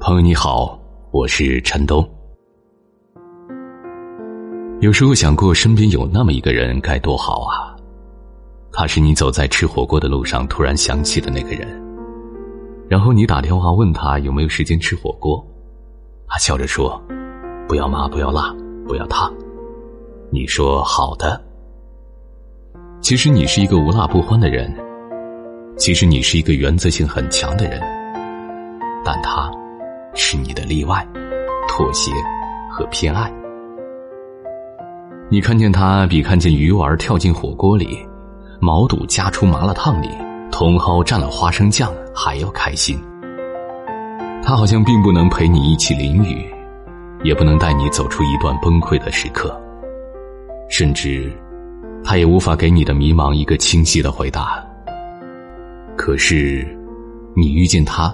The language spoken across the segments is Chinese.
朋友你好，我是陈东。有时候想过，身边有那么一个人该多好啊！他是你走在吃火锅的路上突然想起的那个人，然后你打电话问他有没有时间吃火锅，他笑着说：“不要麻，不要辣，不要烫。”你说好的。其实你是一个无辣不欢的人，其实你是一个原则性很强的人，但他。是你的例外、妥协和偏爱。你看见他比看见鱼丸跳进火锅里，毛肚夹出麻辣烫里，茼蒿蘸了花生酱还要开心。他好像并不能陪你一起淋雨，也不能带你走出一段崩溃的时刻，甚至，他也无法给你的迷茫一个清晰的回答。可是，你遇见他，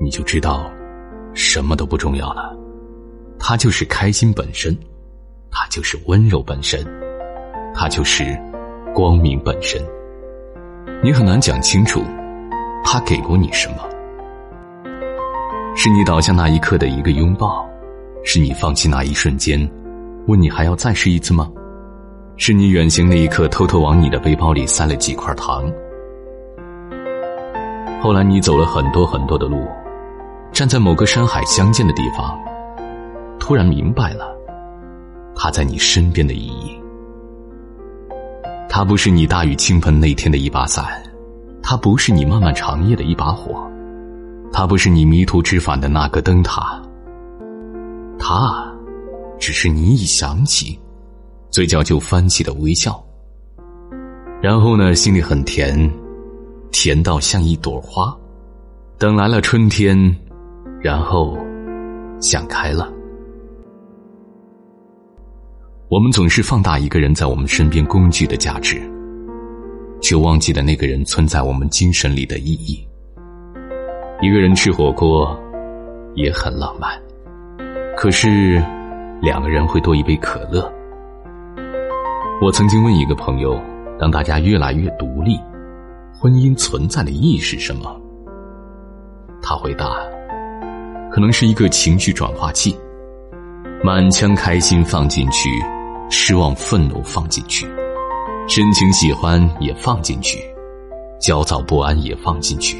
你就知道。什么都不重要了，他就是开心本身，他就是温柔本身，他就是光明本身。你很难讲清楚，他给过你什么？是你倒下那一刻的一个拥抱，是你放弃那一瞬间，问你还要再试一次吗？是你远行那一刻偷偷往你的背包里塞了几块糖？后来你走了很多很多的路。站在某个山海相见的地方，突然明白了，他在你身边的意义。他不是你大雨倾盆那天的一把伞，他不是你漫漫长夜的一把火，他不是你迷途知返的那个灯塔。他，只是你一想起，嘴角就翻起的微笑。然后呢，心里很甜，甜到像一朵花，等来了春天。然后，想开了。我们总是放大一个人在我们身边工具的价值，却忘记了那个人存在我们精神里的意义。一个人吃火锅也很浪漫，可是两个人会多一杯可乐。我曾经问一个朋友：当大家越来越独立，婚姻存在的意义是什么？他回答。可能是一个情绪转化器，满腔开心放进去，失望愤怒放进去，深情喜欢也放进去，焦躁不安也放进去。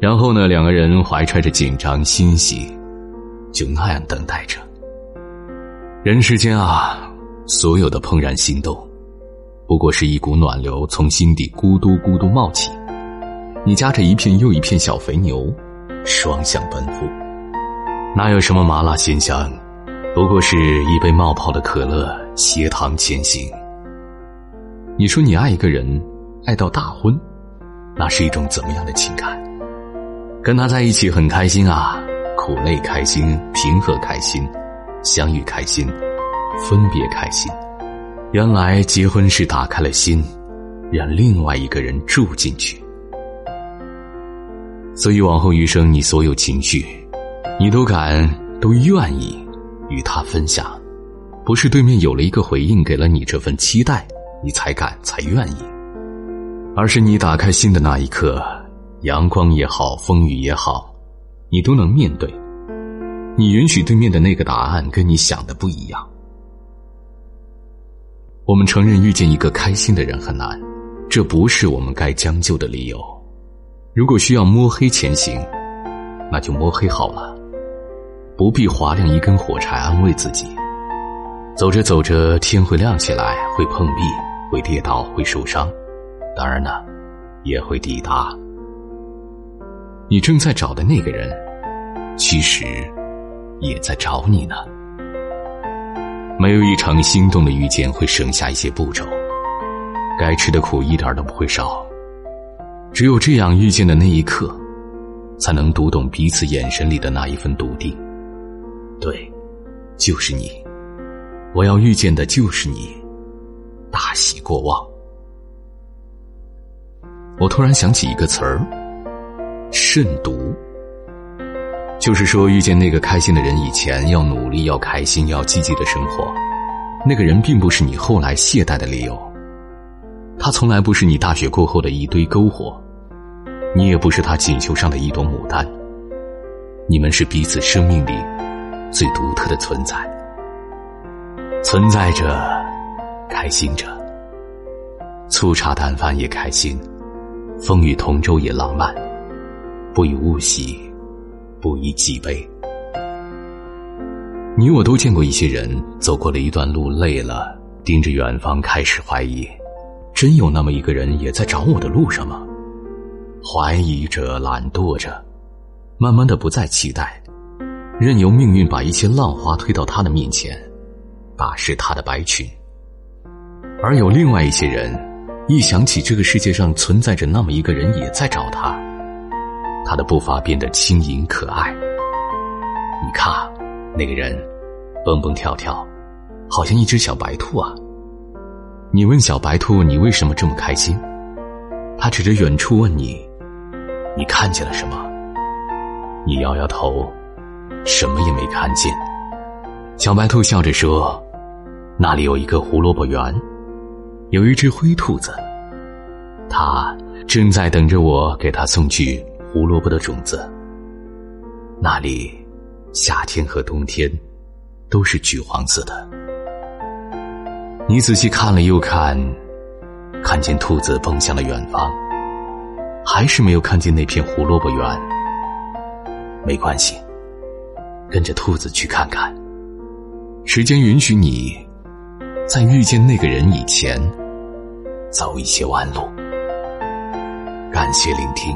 然后呢，两个人怀揣着紧张欣喜，就那样等待着。人世间啊，所有的怦然心动，不过是一股暖流从心底咕嘟咕嘟冒起，你夹着一片又一片小肥牛。双向奔赴，哪有什么麻辣鲜香？不过是一杯冒泡的可乐，携糖前行。你说你爱一个人，爱到大婚，那是一种怎么样的情感？跟他在一起很开心啊，苦累开心，平和开心，相遇开心，分别开心。原来结婚是打开了心，让另外一个人住进去。所以往后余生，你所有情绪，你都敢、都愿意与他分享，不是对面有了一个回应，给了你这份期待，你才敢、才愿意，而是你打开心的那一刻，阳光也好，风雨也好，你都能面对，你允许对面的那个答案跟你想的不一样。我们承认遇见一个开心的人很难，这不是我们该将就的理由。如果需要摸黑前行，那就摸黑好了，不必划亮一根火柴安慰自己。走着走着，天会亮起来，会碰壁，会跌倒，会受伤，当然呢，也会抵达。你正在找的那个人，其实也在找你呢。没有一场心动的遇见会省下一些步骤，该吃的苦一点都不会少。只有这样遇见的那一刻，才能读懂彼此眼神里的那一份笃定。对，就是你，我要遇见的就是你，大喜过望。我突然想起一个词儿，慎独。就是说，遇见那个开心的人以前，要努力，要开心，要积极的生活。那个人并不是你后来懈怠的理由，他从来不是你大雪过后的一堆篝火。你也不是他锦绣上的一朵牡丹，你们是彼此生命里最独特的存在，存在着，开心着，粗茶淡饭也开心，风雨同舟也浪漫，不以物喜，不以己悲。你我都见过一些人，走过了一段路，累了，盯着远方，开始怀疑：真有那么一个人也在找我的路上吗？怀疑着，懒惰着，慢慢的不再期待，任由命运把一些浪花推到他的面前，打湿他的白裙。而有另外一些人，一想起这个世界上存在着那么一个人也在找他，他的步伐变得轻盈可爱。你看。那个人蹦蹦跳跳，好像一只小白兔啊。你问小白兔：“你为什么这么开心？”他指着远处问你：“你看见了什么？”你摇摇头，什么也没看见。小白兔笑着说：“那里有一个胡萝卜园，有一只灰兔子，它正在等着我给它送去胡萝卜的种子。那里。”夏天和冬天，都是橘黄色的。你仔细看了又看，看见兔子奔向了远方，还是没有看见那片胡萝卜园。没关系，跟着兔子去看看。时间允许你，在遇见那个人以前，走一些弯路。感谢聆听。